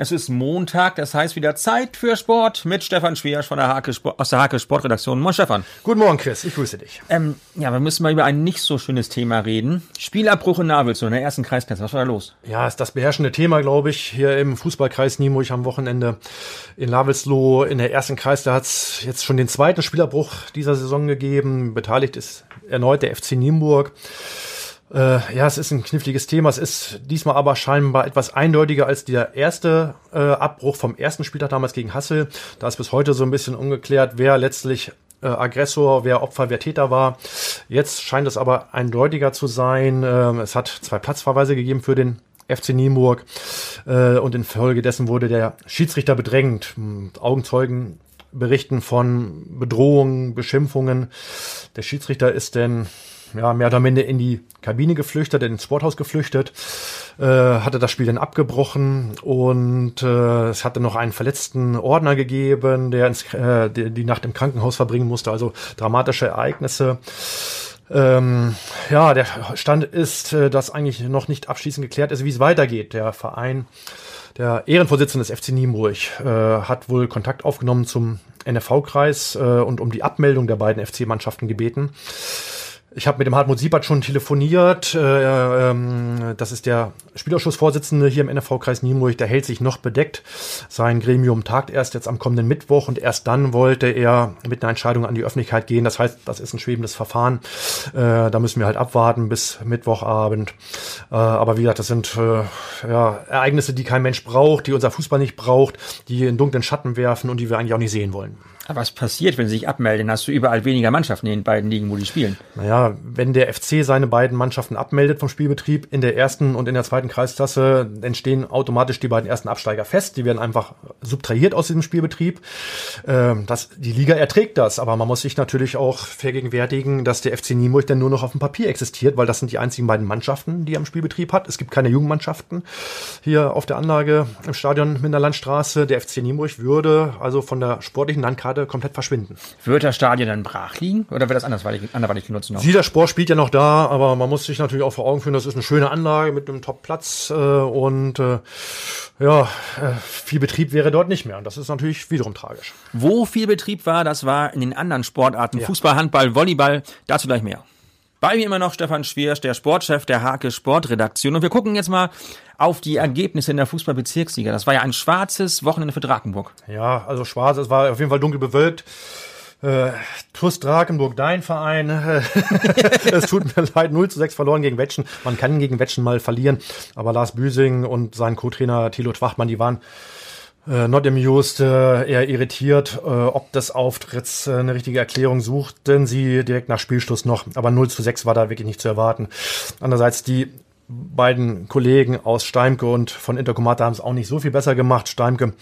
Es ist Montag, das heißt wieder Zeit für Sport mit Stefan Schwiersch von der Hake Sport, aus der Hake Sportredaktion. Moin Stefan. Guten Morgen, Chris. Ich grüße dich. Ähm, ja, wir müssen mal über ein nicht so schönes Thema reden. Spielabbruch in Navels, in der ersten Kreisklasse. Was war da los? Ja, ist das beherrschende Thema, glaube ich, hier im Fußballkreis Nienburg am Wochenende in Lavelsloh. In der ersten Kreis, da hat es jetzt schon den zweiten Spielabbruch dieser Saison gegeben. Beteiligt ist erneut der FC Nienburg. Äh, ja, es ist ein kniffliges Thema. Es ist diesmal aber scheinbar etwas eindeutiger als der erste äh, Abbruch vom ersten Spieltag damals gegen Hassel. Da ist bis heute so ein bisschen ungeklärt, wer letztlich äh, Aggressor, wer Opfer, wer Täter war. Jetzt scheint es aber eindeutiger zu sein. Ähm, es hat zwei Platzverweise gegeben für den FC Nienburg äh, und infolgedessen wurde der Schiedsrichter bedrängt. Augenzeugen berichten von Bedrohungen, Beschimpfungen. Der Schiedsrichter ist denn ja, mehr oder minder in die Kabine geflüchtet, ins Sporthaus geflüchtet, äh, hatte das Spiel dann abgebrochen und äh, es hatte noch einen verletzten Ordner gegeben, der ins, äh, die, die Nacht im Krankenhaus verbringen musste, also dramatische Ereignisse. Ähm, ja, der Stand ist, äh, dass eigentlich noch nicht abschließend geklärt ist, wie es weitergeht. Der Verein, der Ehrenvorsitzende des FC Nienburg, äh, hat wohl Kontakt aufgenommen zum NFV-Kreis äh, und um die Abmeldung der beiden FC-Mannschaften gebeten. Ich habe mit dem Hartmut Siebert schon telefoniert. Äh, ähm, das ist der Spielausschussvorsitzende hier im NFV-Kreis Nienburg. Der hält sich noch bedeckt. Sein Gremium tagt erst jetzt am kommenden Mittwoch und erst dann wollte er mit einer Entscheidung an die Öffentlichkeit gehen. Das heißt, das ist ein schwebendes Verfahren. Äh, da müssen wir halt abwarten bis Mittwochabend. Äh, aber wie gesagt, das sind äh, ja, Ereignisse, die kein Mensch braucht, die unser Fußball nicht braucht, die in dunklen Schatten werfen und die wir eigentlich auch nicht sehen wollen. Was passiert, wenn sie sich abmelden? Hast du überall weniger Mannschaften in den beiden Ligen, wo die spielen? Naja, wenn der FC seine beiden Mannschaften abmeldet vom Spielbetrieb in der ersten und in der zweiten Kreisklasse, entstehen automatisch die beiden ersten Absteiger fest. Die werden einfach subtrahiert aus diesem Spielbetrieb. Ähm, das, die Liga erträgt das, aber man muss sich natürlich auch vergegenwärtigen, dass der FC Nienburg dann nur noch auf dem Papier existiert, weil das sind die einzigen beiden Mannschaften, die er im Spielbetrieb hat. Es gibt keine Jugendmannschaften hier auf der Anlage im Stadion Minderlandstraße. Der FC Nienburg würde also von der sportlichen Landkarte komplett verschwinden. Wird das Stadion dann brach liegen oder wird das andersweitig, anderweitig genutzt noch? Dieser Sport spielt ja noch da, aber man muss sich natürlich auch vor Augen führen, das ist eine schöne Anlage mit einem Top-Platz äh, und äh, ja, äh, viel Betrieb wäre dort nicht mehr und das ist natürlich wiederum tragisch. Wo viel Betrieb war, das war in den anderen Sportarten, ja. Fußball, Handball, Volleyball, dazu gleich mehr. Bei mir immer noch Stefan Schwiersch, der Sportchef der Hake Sportredaktion. Und wir gucken jetzt mal auf die Ergebnisse in der Fußballbezirksliga. Das war ja ein schwarzes Wochenende für Drakenburg. Ja, also schwarz, es war auf jeden Fall dunkel bewölkt. Äh, TuS Drakenburg, dein Verein. es tut mir leid, 0 zu 6 verloren gegen Wetschen. Man kann gegen Wetschen mal verlieren, aber Lars Büsing und sein Co-Trainer Thilo Schwachmann, die waren äh, not amused, äh, eher irritiert, äh, ob des Auftritts äh, eine richtige Erklärung suchten sie direkt nach Spielschluss noch, aber 0 zu 6 war da wirklich nicht zu erwarten. Andererseits die beiden Kollegen aus Steimke und von Intercomata haben es auch nicht so viel besser gemacht. Steimke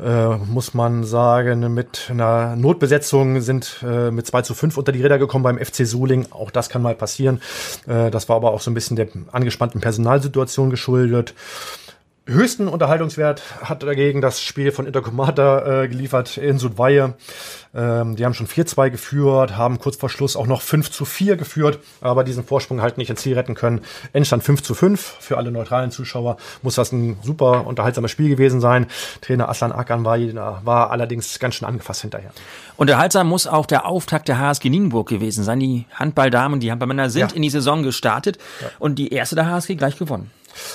äh, muss man sagen, mit einer Notbesetzung sind äh, mit 2 zu 5 unter die Räder gekommen beim FC Suling. Auch das kann mal passieren. Äh, das war aber auch so ein bisschen der angespannten Personalsituation geschuldet höchsten Unterhaltungswert hat dagegen das Spiel von Intercomata äh, geliefert in Sudweihe. Ähm, die haben schon 4-2 geführt, haben kurz vor Schluss auch noch 5 zu 4 geführt, aber diesen Vorsprung halt nicht ins Ziel retten können. Endstand 5 zu 5. Für alle neutralen Zuschauer muss das ein super unterhaltsames Spiel gewesen sein. Trainer Aslan Akan war, war allerdings ganz schön angefasst hinterher. Unterhaltsam muss auch der Auftakt der HSG Nienburg gewesen sein. Die Handballdamen, die Handballmänner sind ja. in die Saison gestartet ja. und die erste der HSG gleich gewonnen.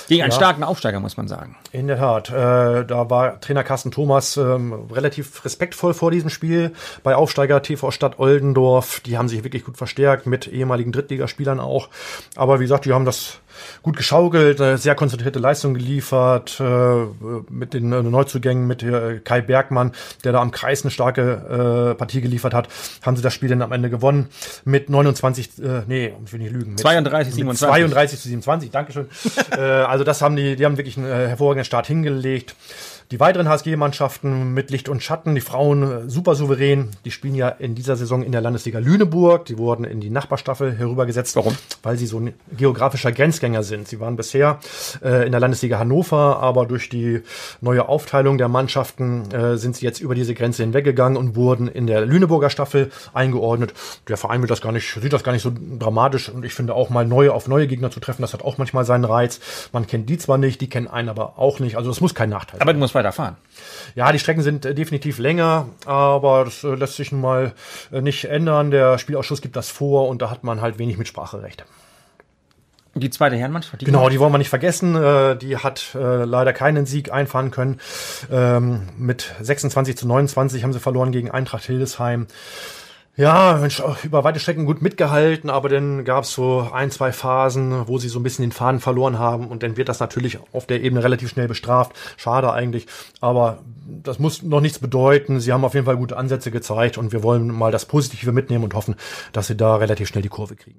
Gegen einen ja. starken Aufsteiger, muss man sagen. In der Tat. Äh, da war Trainer Carsten Thomas ähm, relativ respektvoll vor diesem Spiel. Bei Aufsteiger TV Stadt Oldendorf, die haben sich wirklich gut verstärkt, mit ehemaligen Drittligaspielern auch. Aber wie gesagt, die haben das gut geschaukelt, sehr konzentrierte Leistung geliefert, äh, mit den äh, Neuzugängen, mit äh, Kai Bergmann, der da am Kreis eine starke Partie geliefert hat, haben sie das Spiel dann am Ende gewonnen mit 29, nee, ich will nicht lügen, mit 32, 27. 32 zu 27, Dankeschön. also das haben die, die haben wirklich einen hervorragenden Start hingelegt. Die weiteren HSG-Mannschaften mit Licht und Schatten, die Frauen äh, super souverän, die spielen ja in dieser Saison in der Landesliga Lüneburg. Die wurden in die Nachbarstaffel herübergesetzt. Warum? Weil sie so ein geografischer Grenzgänger sind. Sie waren bisher äh, in der Landesliga Hannover, aber durch die neue Aufteilung der Mannschaften äh, sind sie jetzt über diese Grenze hinweggegangen und wurden in der Lüneburger Staffel eingeordnet. Der Verein wird das gar nicht, sieht das gar nicht so dramatisch und ich finde auch mal neue auf neue Gegner zu treffen, das hat auch manchmal seinen Reiz. Man kennt die zwar nicht, die kennen einen aber auch nicht. Also es muss kein Nachteil Aber du musst weiterfahren. Ja, die Strecken sind äh, definitiv länger, aber das äh, lässt sich nun mal äh, nicht ändern. Der Spielausschuss gibt das vor und da hat man halt wenig Mitspracherecht. Die zweite Herrenmannschaft? Die genau, die wollen wir nicht vergessen. Äh, die hat äh, leider keinen Sieg einfahren können. Ähm, mit 26 zu 29 haben sie verloren gegen Eintracht Hildesheim. Ja, Mensch, über weite Strecken gut mitgehalten, aber dann gab es so ein, zwei Phasen, wo sie so ein bisschen den Faden verloren haben und dann wird das natürlich auf der Ebene relativ schnell bestraft. Schade eigentlich, aber das muss noch nichts bedeuten. Sie haben auf jeden Fall gute Ansätze gezeigt und wir wollen mal das Positive mitnehmen und hoffen, dass sie da relativ schnell die Kurve kriegen.